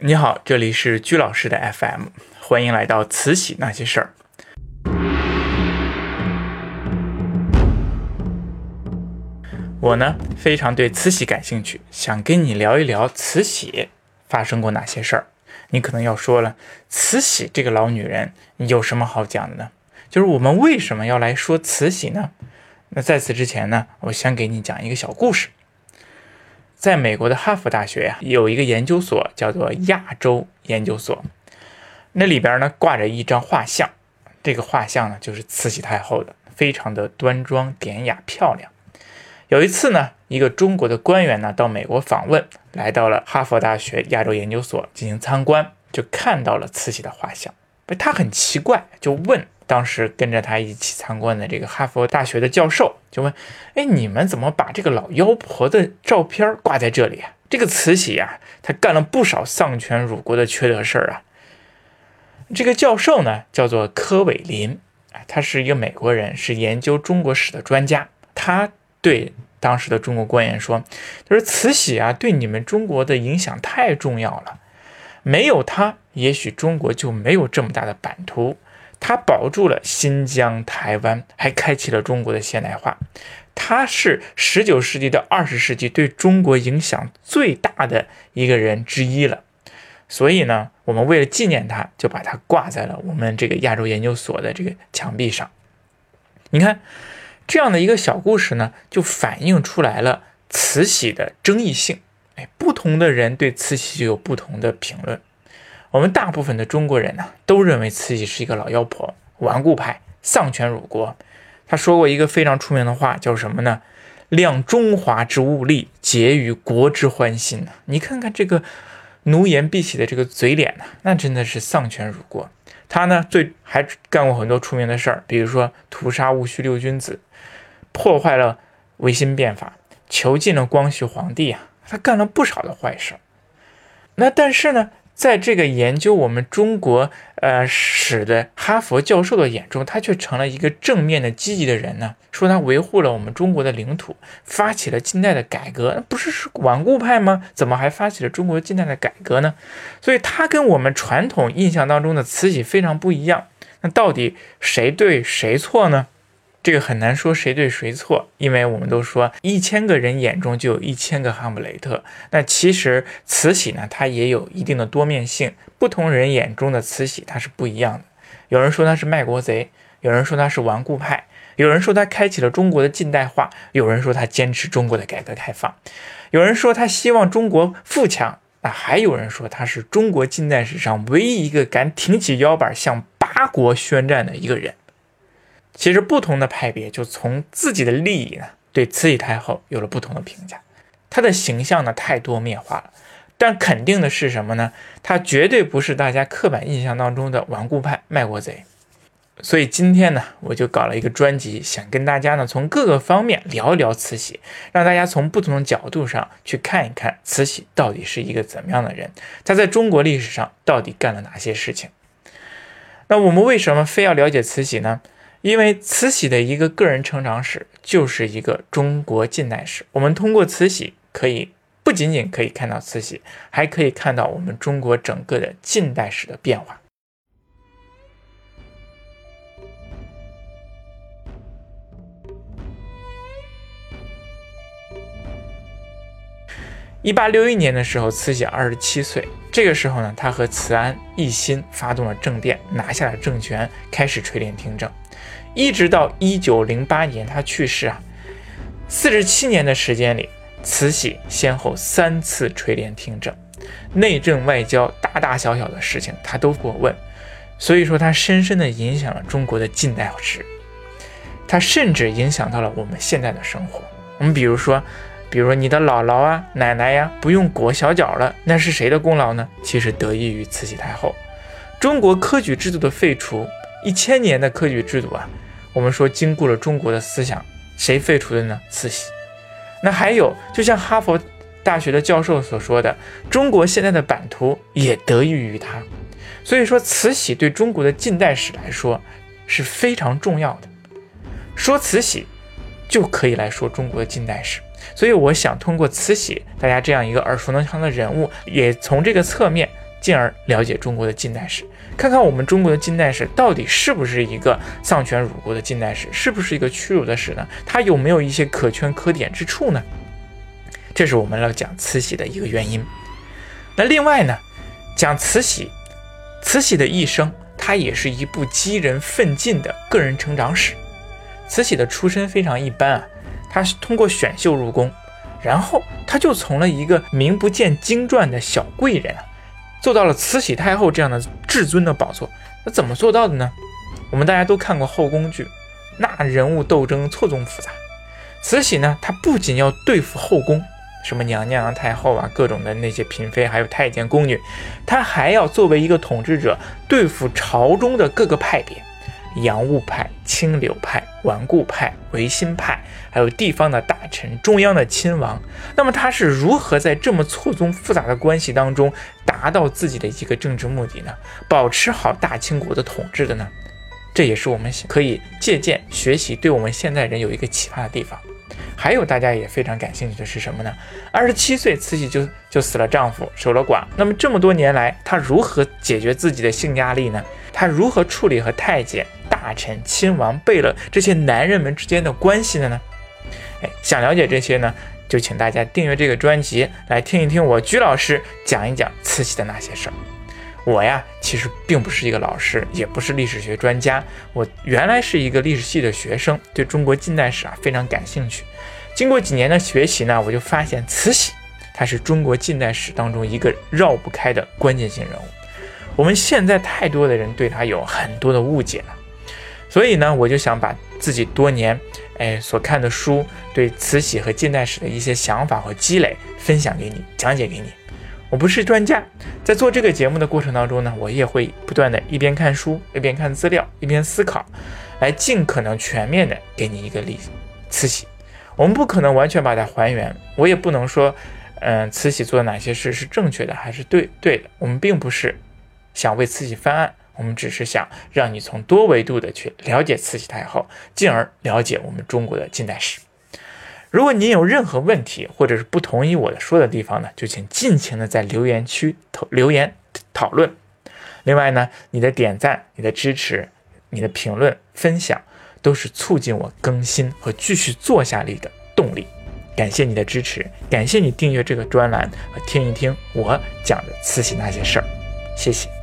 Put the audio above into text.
你好，这里是居老师的 FM，欢迎来到慈禧那些事儿。我呢非常对慈禧感兴趣，想跟你聊一聊慈禧发生过哪些事儿。你可能要说了，慈禧这个老女人有什么好讲的呢？就是我们为什么要来说慈禧呢？那在此之前呢，我先给你讲一个小故事。在美国的哈佛大学呀，有一个研究所叫做亚洲研究所，那里边呢挂着一张画像，这个画像呢就是慈禧太后的，非常的端庄典雅漂亮。有一次呢，一个中国的官员呢到美国访问，来到了哈佛大学亚洲研究所进行参观，就看到了慈禧的画像，他很奇怪，就问。当时跟着他一起参观的这个哈佛大学的教授就问：“哎，你们怎么把这个老妖婆的照片挂在这里啊？这个慈禧啊，她干了不少丧权辱国的缺德事儿啊。”这个教授呢，叫做柯伟林，他是一个美国人，是研究中国史的专家。他对当时的中国官员说：“他说慈禧啊，对你们中国的影响太重要了，没有她，也许中国就没有这么大的版图。”他保住了新疆、台湾，还开启了中国的现代化。他是十九世纪到二十世纪对中国影响最大的一个人之一了。所以呢，我们为了纪念他，就把他挂在了我们这个亚洲研究所的这个墙壁上。你看，这样的一个小故事呢，就反映出来了慈禧的争议性。哎，不同的人对慈禧就有不同的评论。我们大部分的中国人呢，都认为慈禧是一个老妖婆、顽固派、丧权辱国。他说过一个非常出名的话，叫什么呢？“量中华之物力，结于国之欢心。”呢？你看看这个奴颜婢膝的这个嘴脸呢，那真的是丧权辱国。他呢，最还干过很多出名的事儿，比如说屠杀戊戌六君子，破坏了维新变法，囚禁了光绪皇帝啊，他干了不少的坏事。那但是呢？在这个研究我们中国呃史的哈佛教授的眼中，他却成了一个正面的、积极的人呢。说他维护了我们中国的领土，发起了近代的改革，那不是是顽固派吗？怎么还发起了中国近代的改革呢？所以，他跟我们传统印象当中的慈禧非常不一样。那到底谁对谁错呢？这个很难说谁对谁错，因为我们都说一千个人眼中就有一千个哈姆雷特。那其实慈禧呢，她也有一定的多面性，不同人眼中的慈禧她是不一样的。有人说她是卖国贼，有人说她是顽固派，有人说她开启了中国的近代化，有人说她坚持中国的改革开放，有人说她希望中国富强，那还有人说她是中国近代史上唯一一个敢挺起腰板向八国宣战的一个人。其实不同的派别就从自己的利益呢，对慈禧太后有了不同的评价。她的形象呢太多面化了，但肯定的是什么呢？她绝对不是大家刻板印象当中的顽固派卖国贼。所以今天呢，我就搞了一个专辑，想跟大家呢从各个方面聊一聊慈禧，让大家从不同的角度上去看一看慈禧到底是一个怎么样的人，她在中国历史上到底干了哪些事情。那我们为什么非要了解慈禧呢？因为慈禧的一个个人成长史就是一个中国近代史，我们通过慈禧可以不仅仅可以看到慈禧，还可以看到我们中国整个的近代史的变化。一八六一年的时候，慈禧二十七岁。这个时候呢，她和慈安、奕欣发动了政变，拿下了政权，开始垂帘听政。一直到一九零八年她去世啊，四十七年的时间里，慈禧先后三次垂帘听政，内政外交大大小小的事情她都过问。所以说，她深深的影响了中国的近代史，她甚至影响到了我们现在的生活。我们比如说。比如你的姥姥啊、奶奶呀，不用裹小脚了，那是谁的功劳呢？其实得益于慈禧太后。中国科举制度的废除，一千年的科举制度啊，我们说经过了中国的思想，谁废除的呢？慈禧。那还有，就像哈佛大学的教授所说的，中国现在的版图也得益于他。所以说，慈禧对中国的近代史来说是非常重要的。说慈禧，就可以来说中国的近代史。所以我想通过慈禧，大家这样一个耳熟能详的人物，也从这个侧面进而了解中国的近代史，看看我们中国的近代史到底是不是一个丧权辱国的近代史，是不是一个屈辱的史呢？它有没有一些可圈可点之处呢？这是我们要讲慈禧的一个原因。那另外呢，讲慈禧，慈禧的一生，它也是一部激人奋进的个人成长史。慈禧的出身非常一般啊，他是通过选秀入宫，然后他就从了一个名不见经传的小贵人。做到了慈禧太后这样的至尊的宝座，那怎么做到的呢？我们大家都看过后宫剧，那人物斗争错综复杂。慈禧呢，她不仅要对付后宫，什么娘娘、太后啊，各种的那些嫔妃，还有太监宫女，她还要作为一个统治者，对付朝中的各个派别。洋务派、清流派、顽固派、维新派，还有地方的大臣、中央的亲王，那么他是如何在这么错综复杂的关系当中达到自己的一个政治目的呢？保持好大清国的统治的呢？这也是我们可以借鉴学习，对我们现代人有一个启发的地方。还有大家也非常感兴趣的是什么呢？二十七岁，慈禧就就死了丈夫，守了寡。那么这么多年来，她如何解决自己的性压力呢？她如何处理和太监？大臣、亲王、贝勒这些男人们之间的关系的呢？哎，想了解这些呢，就请大家订阅这个专辑，来听一听我居老师讲一讲慈禧的那些事儿。我呀，其实并不是一个老师，也不是历史学专家，我原来是一个历史系的学生，对中国近代史啊非常感兴趣。经过几年的学习呢，我就发现慈禧她是中国近代史当中一个绕不开的关键性人物。我们现在太多的人对她有很多的误解了。所以呢，我就想把自己多年哎所看的书，对慈禧和近代史的一些想法和积累分享给你，讲解给你。我不是专家，在做这个节目的过程当中呢，我也会不断的一边看书，一边看资料，一边思考，来尽可能全面的给你一个例子。慈禧，我们不可能完全把它还原，我也不能说，嗯，慈禧做哪些事是正确的还是对对的。我们并不是想为慈禧翻案。我们只是想让你从多维度的去了解慈禧太后，进而了解我们中国的近代史。如果您有任何问题，或者是不同意我的说的地方呢，就请尽情的在留言区投留言讨论。另外呢，你的点赞、你的支持、你的评论、分享，都是促进我更新和继续做下去的动力。感谢你的支持，感谢你订阅这个专栏和听一听我讲的慈禧那些事儿，谢谢。